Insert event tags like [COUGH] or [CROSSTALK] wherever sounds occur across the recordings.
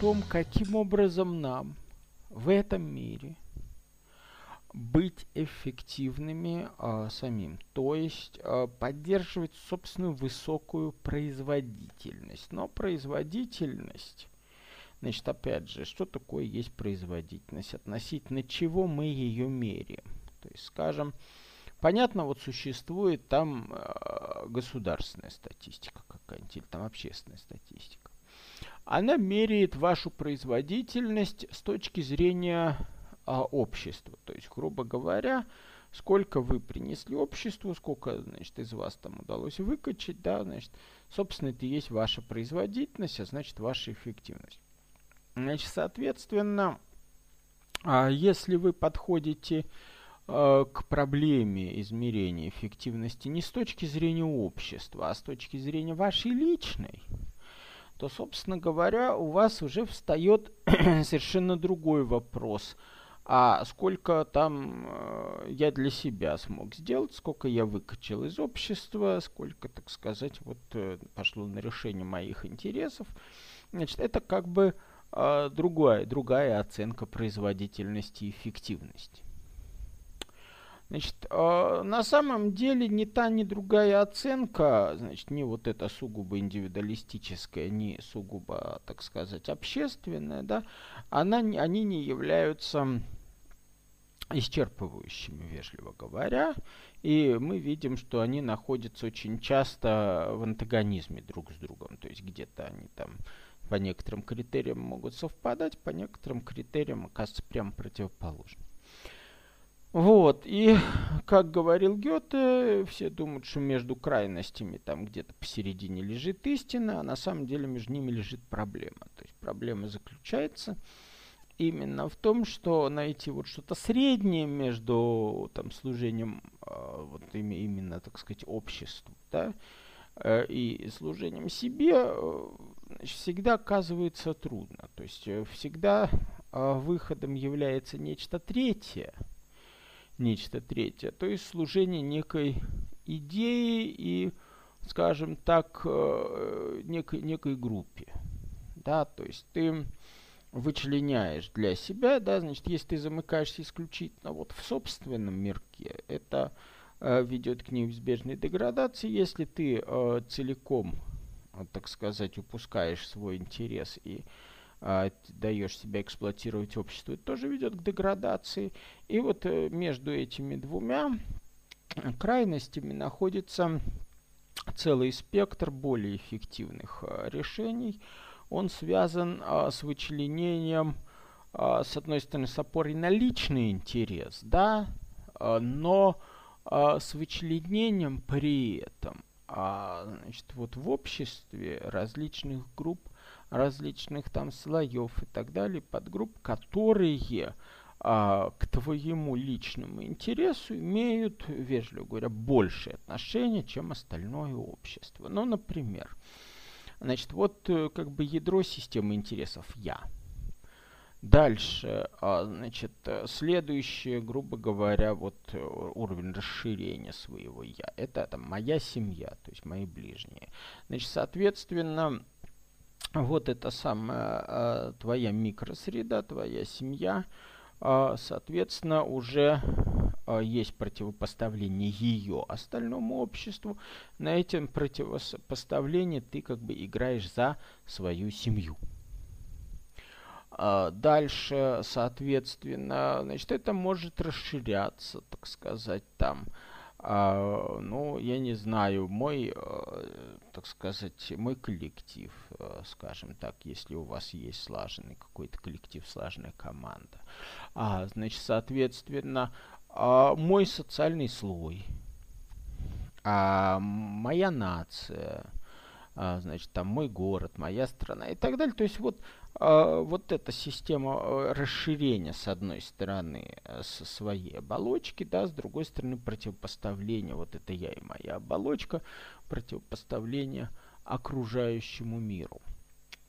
том, каким образом нам в этом мире быть эффективными а, самим, то есть а, поддерживать собственную высокую производительность. Но производительность, значит, опять же, что такое есть производительность, относительно чего мы ее меряем. То есть, скажем, понятно, вот существует там э, государственная статистика какая-нибудь, или там общественная статистика. Она меряет вашу производительность с точки зрения а, обществу. То есть, грубо говоря, сколько вы принесли обществу, сколько, значит, из вас там удалось выкачать, да, значит, собственно, это и есть ваша производительность, а значит, ваша эффективность. Значит, соответственно, а если вы подходите а, к проблеме измерения эффективности не с точки зрения общества, а с точки зрения вашей личной, то, собственно говоря, у вас уже встает [CLEARS THROAT] совершенно другой вопрос – а сколько там э, я для себя смог сделать, сколько я выкачал из общества, сколько, так сказать, вот э, пошло на решение моих интересов. Значит, это как бы э, другая, другая оценка производительности и эффективности. Значит, э, на самом деле ни та, ни другая оценка, значит, не вот эта сугубо индивидуалистическая, не сугубо, так сказать, общественная, да, она, они не являются исчерпывающими, вежливо говоря, и мы видим, что они находятся очень часто в антагонизме друг с другом, то есть где-то они там по некоторым критериям могут совпадать, по некоторым критериям оказываются прямо противоположны. Вот, и, [LAUGHS] как говорил Гёте, все думают, что между крайностями там где-то посередине лежит истина, а на самом деле между ними лежит проблема. То есть проблема заключается именно в том, что найти вот что-то среднее между там служением э, вот именно, так сказать, обществу, да, э, и служением себе, э, значит, всегда оказывается трудно. То есть э, всегда э, выходом является нечто третье – нечто третье, то есть служение некой идеи и, скажем так, э, некой, некой группе. Да, то есть ты вычленяешь для себя, да, значит, если ты замыкаешься исключительно вот в собственном мирке, это э, ведет к неизбежной деградации. Если ты э, целиком, так сказать, упускаешь свой интерес и а, даешь себя эксплуатировать обществу, это тоже ведет к деградации. И вот э, между этими двумя крайностями находится целый спектр более эффективных а, решений. Он связан а, с вычленением, а, с одной стороны, с опорой на личный интерес, да, а, но а, с вычленением при этом а, значит, вот в обществе различных групп различных там слоев и так далее, подгрупп, которые а, к твоему личному интересу имеют, вежливо говоря, большее отношение, чем остальное общество. Ну, например, значит, вот э, как бы ядро системы интересов «я». Дальше, а, значит, следующее, грубо говоря, вот э, уровень расширения своего «я». Это там моя семья, то есть мои ближние. Значит, соответственно, вот это самая э, твоя микросреда, твоя семья, э, соответственно, уже э, есть противопоставление ее остальному обществу. На этом противопоставлении ты как бы играешь за свою семью. Дальше, соответственно, значит, это может расширяться, так сказать, там. А, ну, я не знаю, мой, э, так сказать, мой коллектив, э, скажем так, если у вас есть слаженный какой-то коллектив, слаженная команда. А, значит, соответственно, а, мой социальный слой, а, моя нация, значит, там мой город, моя страна и так далее. То есть вот а, вот эта система э, расширения, с одной стороны, э, со своей оболочки, да, с другой стороны, противопоставление, вот это я и моя оболочка, противопоставление окружающему миру.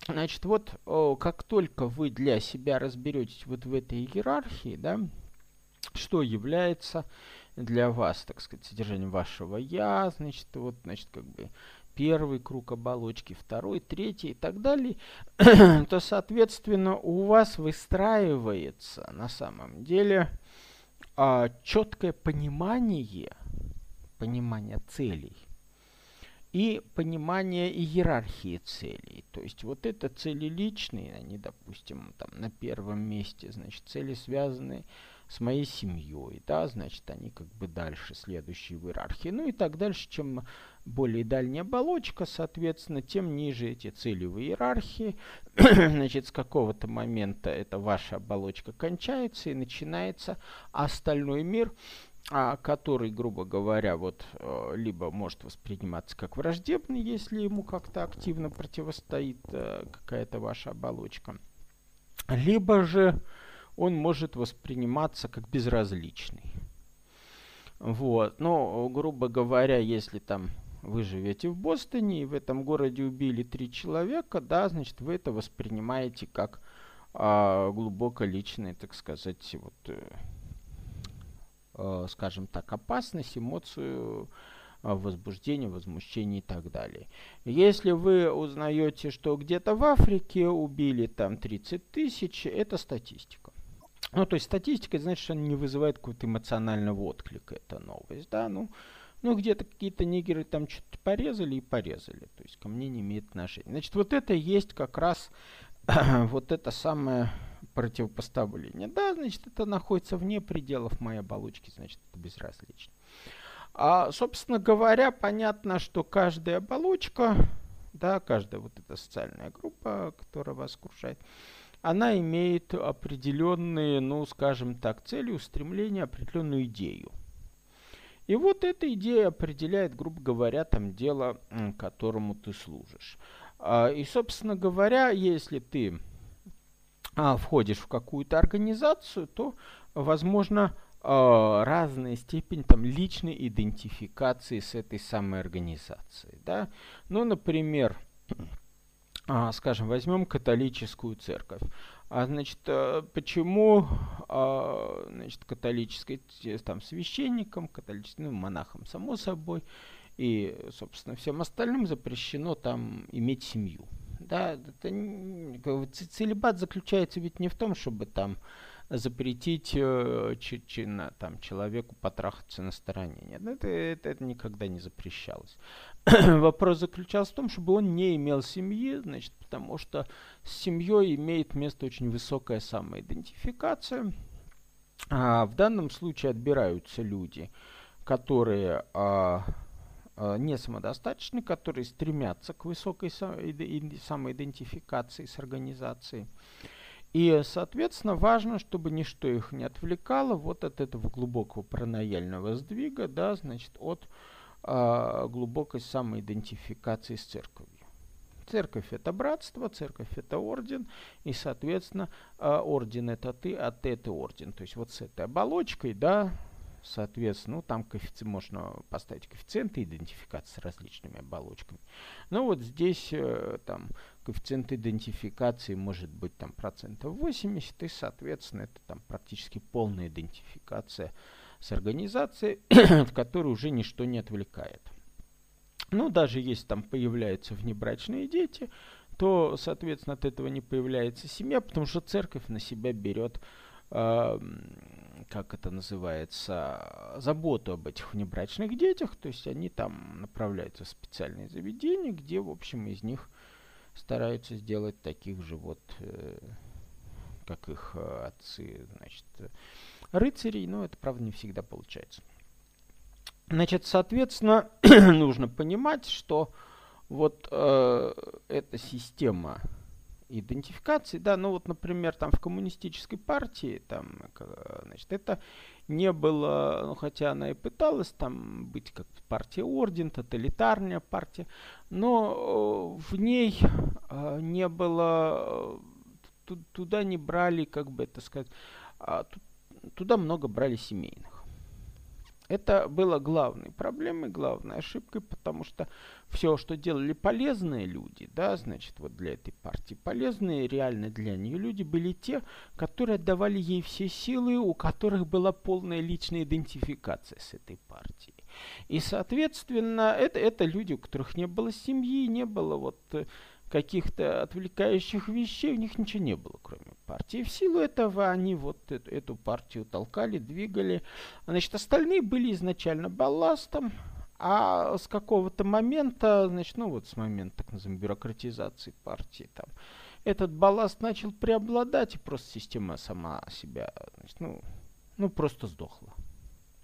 Значит, вот как только вы для себя разберетесь вот в этой иерархии, да, что является для вас, так сказать, содержанием вашего я, значит, вот, значит, как бы первый круг оболочки, второй, третий и так далее, [CLEARS THROAT] то, соответственно, у вас выстраивается на самом деле а, четкое понимание, понимание целей и понимание иерархии целей. То есть вот это цели личные, они, допустим, там на первом месте, значит, цели связанные с моей семьей, да, значит, они как бы дальше, следующие в иерархии. Ну и так дальше, чем более дальняя оболочка, соответственно, тем ниже эти цели в иерархии. [CLEARS THROAT] значит, с какого-то момента эта ваша оболочка кончается и начинается остальной мир, а, который, грубо говоря, вот э, либо может восприниматься как враждебный, если ему как-то активно противостоит э, какая-то ваша оболочка, либо же он может восприниматься как безразличный. Вот. Но, грубо говоря, если там вы живете в Бостоне и в этом городе убили три человека, да, значит, вы это воспринимаете как а, глубоко личное, так сказать, вот, э, э, скажем так, опасность, эмоцию, э, возбуждение, возмущение и так далее. Если вы узнаете, что где-то в Африке убили там 30 тысяч, это статистика. Ну, то есть статистика, значит, она не вызывает какого-то эмоционального отклика, эта новость, да, ну, ну где-то какие-то нигеры там что-то порезали и порезали, то есть ко мне не имеет отношения. Значит, вот это есть как раз [CLEARS THROAT] вот это самое противопоставление. Да, значит, это находится вне пределов моей оболочки, значит, это безразлично. А, собственно говоря, понятно, что каждая оболочка, да, каждая вот эта социальная группа, которая вас окружает, она имеет определенные, ну, скажем так, цели, устремления, определенную идею. И вот эта идея определяет, грубо говоря, там дело, которому ты служишь. А, и, собственно говоря, если ты а, входишь в какую-то организацию, то, возможно, а, разная степень там личной идентификации с этой самой организацией. Да? Ну, например, скажем, возьмем католическую церковь. А, значит, э, почему а, значит, католической там, священникам, католическим ну, монахам, само собой, и, собственно, всем остальным запрещено там иметь семью. Да, это, целебат заключается ведь не в том, чтобы там запретить э, ч, ч, на, там, человеку потрахаться на стороне. Нет, это, это, это никогда не запрещалось. [CLEARS THROAT] Вопрос заключался в том, чтобы он не имел семьи, значит, потому что с семьей имеет место очень высокая самоидентификация. А в данном случае отбираются люди, которые а, а, не самодостаточны, которые стремятся к высокой самоидентификации с организацией. И, соответственно, важно, чтобы ничто их не отвлекало вот от этого глубокого паранояльного сдвига, да, значит, от э, глубокой самоидентификации с церковью. Церковь это братство, церковь это орден, и, соответственно, э, орден это ты, а ты это орден. То есть вот с этой оболочкой, да, соответственно, ну, там коэффици... можно поставить коэффициенты идентификации с различными оболочками. Но вот здесь э, там коэффициент идентификации может быть там процентов 80, и, соответственно, это там практически полная идентификация с организацией, [COUGHS] от которой уже ничто не отвлекает. Ну, даже если там появляются внебрачные дети, то, соответственно, от этого не появляется семья, потому что церковь на себя берет э, как это называется, заботу об этих внебрачных детях, то есть они там направляются в специальные заведения, где, в общем, из них стараются сделать таких же вот, э, как их э, отцы, значит, рыцарей, но это, правда, не всегда получается. Значит, соответственно, [CLEARS THROAT] нужно понимать, что вот э, эта система идентификации, да, ну вот, например, там в коммунистической партии, там, значит, это не было, ну, хотя она и пыталась там быть как партия орден, тоталитарная партия, но э, в ней э, не было, э, туда не брали, как бы это сказать, а, туда много брали семейных. Это было главной проблемой, главной ошибкой, потому что все, что делали полезные люди, да, значит, вот для этой партии, полезные реально для нее люди были те, которые отдавали ей все силы, у которых была полная личная идентификация с этой партией. И, соответственно, это, это люди, у которых не было семьи, не было вот э, каких-то отвлекающих вещей, у них ничего не было, кроме партии. В силу этого они вот эту, эту партию толкали, двигали. Значит, остальные были изначально балластом, а с какого-то момента, значит, ну вот с момента так называемой бюрократизации партии, там, этот балласт начал преобладать, и просто система сама себя, значит, ну, ну просто сдохла.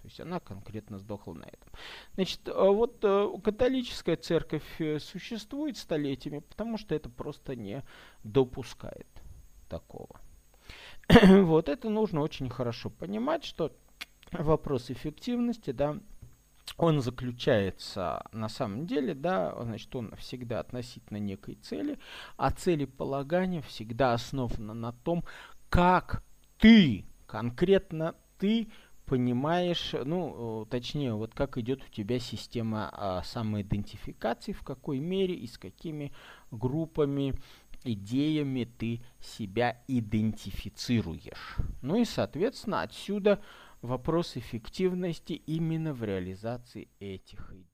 Есть она конкретно сдохла на этом. Значит, а вот э, католическая церковь э, существует столетиями, потому что это просто не допускает такого. [COUGHS] вот это нужно очень хорошо понимать, что вопрос эффективности, да, он заключается на самом деле, да, значит, он всегда относительно некой цели, а целеполагание всегда основано на том, как ты, конкретно ты, понимаешь, ну, точнее, вот как идет у тебя система а, самоидентификации, в какой мере и с какими группами, идеями ты себя идентифицируешь. Ну и, соответственно, отсюда вопрос эффективности именно в реализации этих идей.